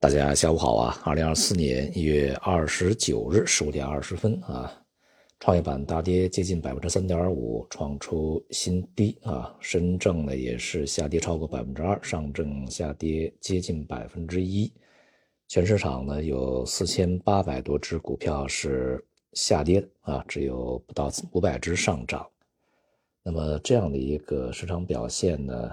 大家下午好啊！二零二四年一月二十九日十五点二十分啊，创业板大跌接近百分之三点五，创出新低啊。深证呢也是下跌超过百分之二，上证下跌接近百分之一。全市场呢有四千八百多只股票是下跌啊，只有不到五百只上涨。那么这样的一个市场表现呢？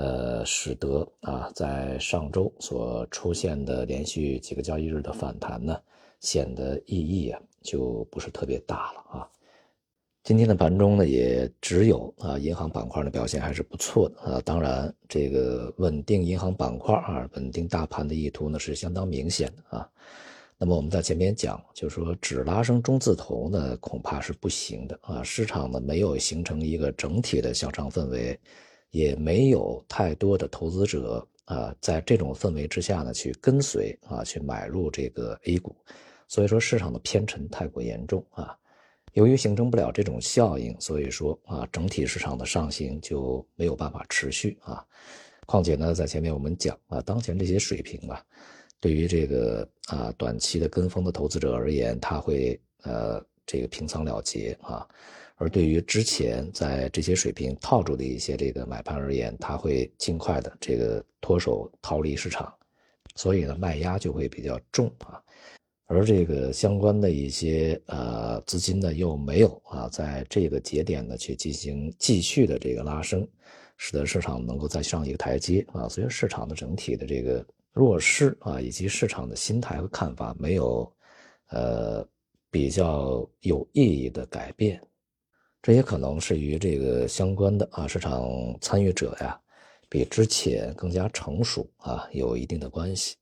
呃，使得啊，在上周所出现的连续几个交易日的反弹呢，显得意义啊就不是特别大了啊。今天的盘中呢，也只有啊银行板块的表现还是不错的啊。当然，这个稳定银行板块啊，稳定大盘的意图呢是相当明显的啊。那么我们在前面讲，就是说只拉升中字头呢，恐怕是不行的啊。市场呢没有形成一个整体的向上氛围。也没有太多的投资者啊，在这种氛围之下呢，去跟随啊，去买入这个 A 股，所以说市场的偏沉太过严重啊。由于形成不了这种效应，所以说啊，整体市场的上行就没有办法持续啊。况且呢，在前面我们讲啊，当前这些水平啊，对于这个啊短期的跟风的投资者而言，他会呃这个平仓了结啊。而对于之前在这些水平套住的一些这个买盘而言，它会尽快的这个脱手逃离市场，所以呢卖压就会比较重啊。而这个相关的一些呃资金呢又没有啊在这个节点呢去进行继续的这个拉升，使得市场能够再上一个台阶啊。所以市场的整体的这个弱势啊，以及市场的心态和看法没有呃比较有意义的改变。这也可能是与这个相关的啊市场参与者呀，比之前更加成熟啊有一定的关系。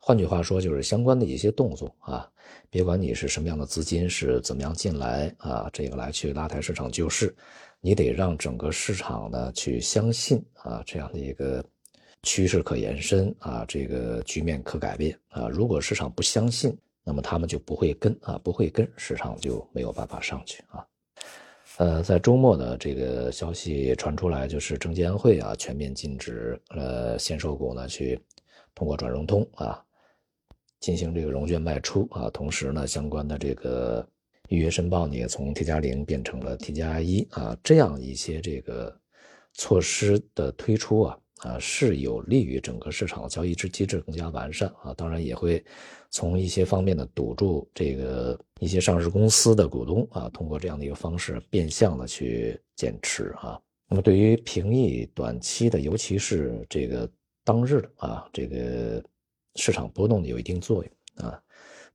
换句话说，就是相关的一些动作啊，别管你是什么样的资金是怎么样进来啊，这个来去拉抬市场救市，你得让整个市场呢去相信啊这样的一个趋势可延伸啊，这个局面可改变啊。如果市场不相信，那么他们就不会跟啊，不会跟市场就没有办法上去啊。呃，在周末呢，这个消息传出来，就是证监会啊全面禁止呃限售股呢去通过转融通啊进行这个融券卖出啊，同时呢，相关的这个预约申报呢也从 T 加零变成了 T 加一啊，这样一些这个措施的推出啊。啊，是有利于整个市场的交易制机制更加完善啊，当然也会从一些方面呢堵住这个一些上市公司的股东啊，通过这样的一个方式变相的去减持啊。那么对于平抑短期的，尤其是这个当日的啊，这个市场波动的有一定作用啊，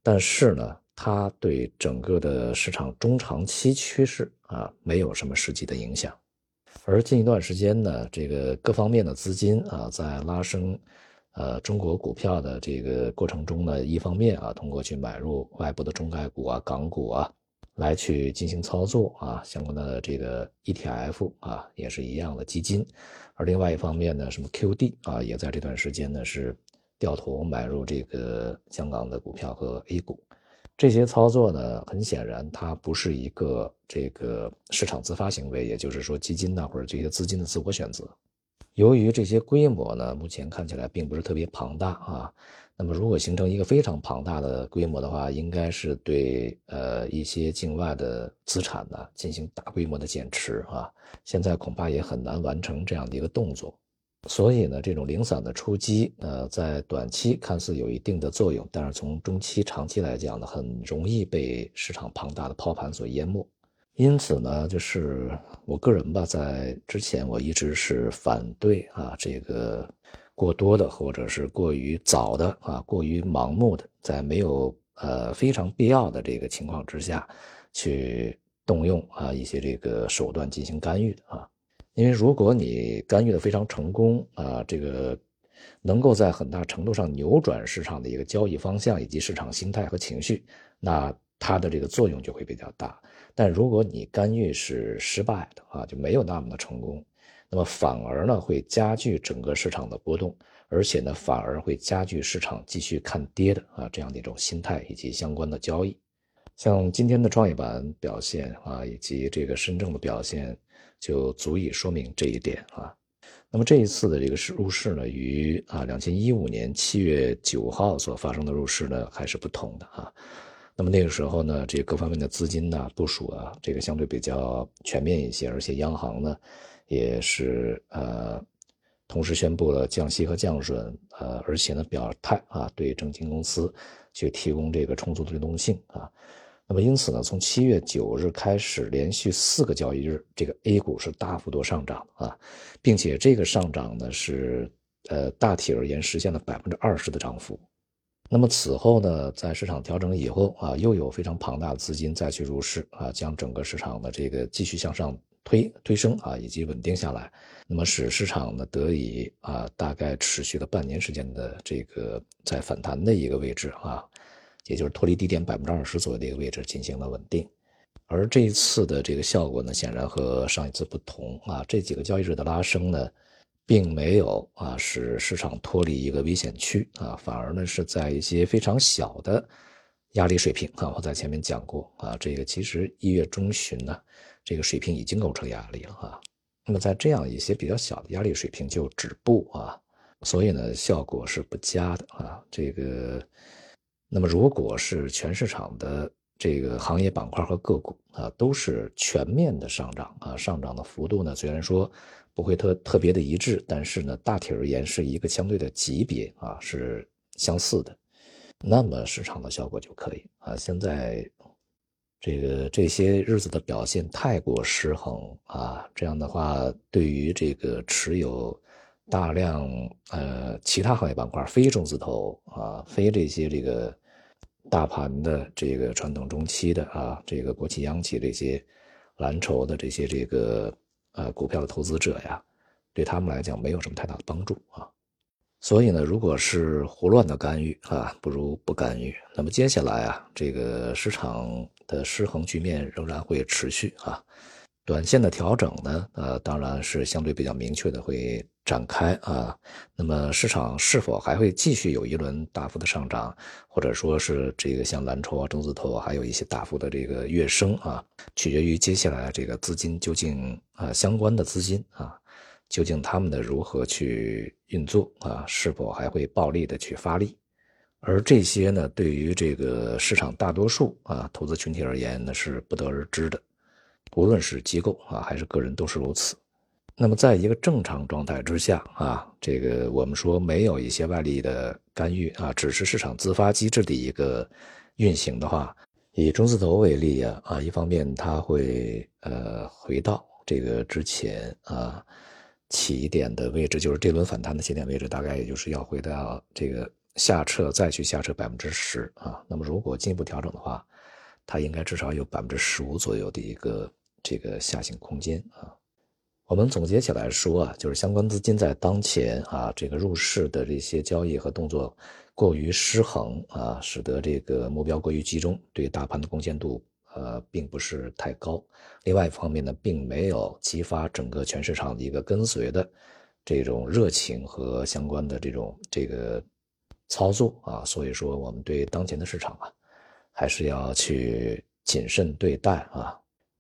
但是呢，它对整个的市场中长期趋势啊，没有什么实际的影响。而近一段时间呢，这个各方面的资金啊，在拉升，呃，中国股票的这个过程中呢，一方面啊，通过去买入外部的中概股啊、港股啊，来去进行操作啊，相关的这个 ETF 啊，也是一样的基金；而另外一方面呢，什么 QD 啊，也在这段时间呢是掉头买入这个香港的股票和 A 股。这些操作呢，很显然它不是一个这个市场自发行为，也就是说基金呢或者这些资金的自我选择。由于这些规模呢，目前看起来并不是特别庞大啊。那么如果形成一个非常庞大的规模的话，应该是对呃一些境外的资产呢进行大规模的减持啊。现在恐怕也很难完成这样的一个动作。所以呢，这种零散的出击，呃，在短期看似有一定的作用，但是从中期、长期来讲呢，很容易被市场庞大的抛盘所淹没。因此呢，就是我个人吧，在之前我一直是反对啊，这个过多的或者是过于早的啊，过于盲目的，在没有呃非常必要的这个情况之下，去动用啊一些这个手段进行干预啊。因为如果你干预的非常成功啊，这个能够在很大程度上扭转市场的一个交易方向以及市场心态和情绪，那它的这个作用就会比较大。但如果你干预是失败的啊，就没有那么的成功，那么反而呢会加剧整个市场的波动，而且呢反而会加剧市场继续看跌的啊这样的一种心态以及相关的交易。像今天的创业板表现啊，以及这个深证的表现。就足以说明这一点啊。那么这一次的这个是入市呢，与啊两千一五年七月九号所发生的入市呢还是不同的啊。那么那个时候呢，这各方面的资金呢部署啊，这个相对比较全面一些，而且央行呢也是呃同时宣布了降息和降准，呃，而且呢表态啊对证金公司去提供这个充足的流动性啊。那么因此呢，从七月九日开始，连续四个交易日，这个 A 股是大幅度上涨啊，并且这个上涨呢是呃大体而言实现了百分之二十的涨幅。那么此后呢，在市场调整以后啊，又有非常庞大的资金再去入市啊，将整个市场的这个继续向上推推升啊，以及稳定下来，那么使市场呢得以啊大概持续了半年时间的这个在反弹的一个位置啊。也就是脱离低点百分之二十左右的一个位置进行了稳定，而这一次的这个效果呢，显然和上一次不同啊。这几个交易日的拉升呢，并没有啊使市场脱离一个危险区啊，反而呢是在一些非常小的压力水平啊。我在前面讲过啊，这个其实一月中旬呢，这个水平已经构成压力了啊。那么在这样一些比较小的压力水平就止步啊，所以呢效果是不佳的啊。这个。那么，如果是全市场的这个行业板块和个股啊，都是全面的上涨啊，上涨的幅度呢，虽然说不会特特别的一致，但是呢，大体而言是一个相对的级别啊，是相似的，那么市场的效果就可以啊。现在这个这些日子的表现太过失衡啊，这样的话，对于这个持有大量呃其他行业板块、非中字头啊、非这些这个。大盘的这个传统中期的啊，这个国企央企这些蓝筹的这些这个呃股票的投资者呀，对他们来讲没有什么太大的帮助啊。所以呢，如果是胡乱的干预啊，不如不干预。那么接下来啊，这个市场的失衡局面仍然会持续啊。短线的调整呢，呃，当然是相对比较明确的会展开啊。那么市场是否还会继续有一轮大幅的上涨，或者说是这个像蓝筹啊、中字头啊，还有一些大幅的这个跃升啊，取决于接下来这个资金究竟啊相关的资金啊，究竟他们的如何去运作啊，是否还会暴力的去发力？而这些呢，对于这个市场大多数啊投资群体而言呢，是不得而知的。无论是机构啊还是个人都是如此。那么，在一个正常状态之下啊，这个我们说没有一些外力的干预啊，只是市场自发机制的一个运行的话，以中字头为例啊啊，一方面它会呃回到这个之前啊起点的位置，就是这轮反弹的起点位置，大概也就是要回到这个下撤再去下撤百分之十啊。那么如果进一步调整的话，它应该至少有百分之十五左右的一个。这个下行空间啊，我们总结起来说啊，就是相关资金在当前啊这个入市的这些交易和动作过于失衡啊，使得这个目标过于集中，对大盘的贡献度呃并不是太高。另外一方面呢，并没有激发整个全市场的一个跟随的这种热情和相关的这种这个操作啊，所以说我们对当前的市场啊，还是要去谨慎对待啊。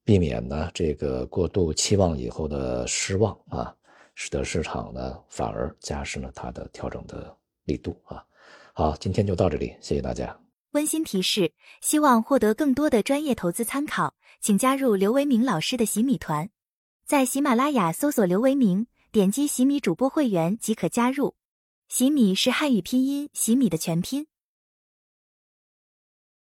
避免呢这个过度期望以后的失望啊，使得市场呢反而加深了它的调整的力度啊。好，今天就到这里，谢谢大家。温馨提示：希望获得更多的专业投资参考，请加入刘维明老师的洗米团，在喜马拉雅搜索刘维明，点击洗米主播会员即可加入。洗米是汉语拼音洗米的全拼。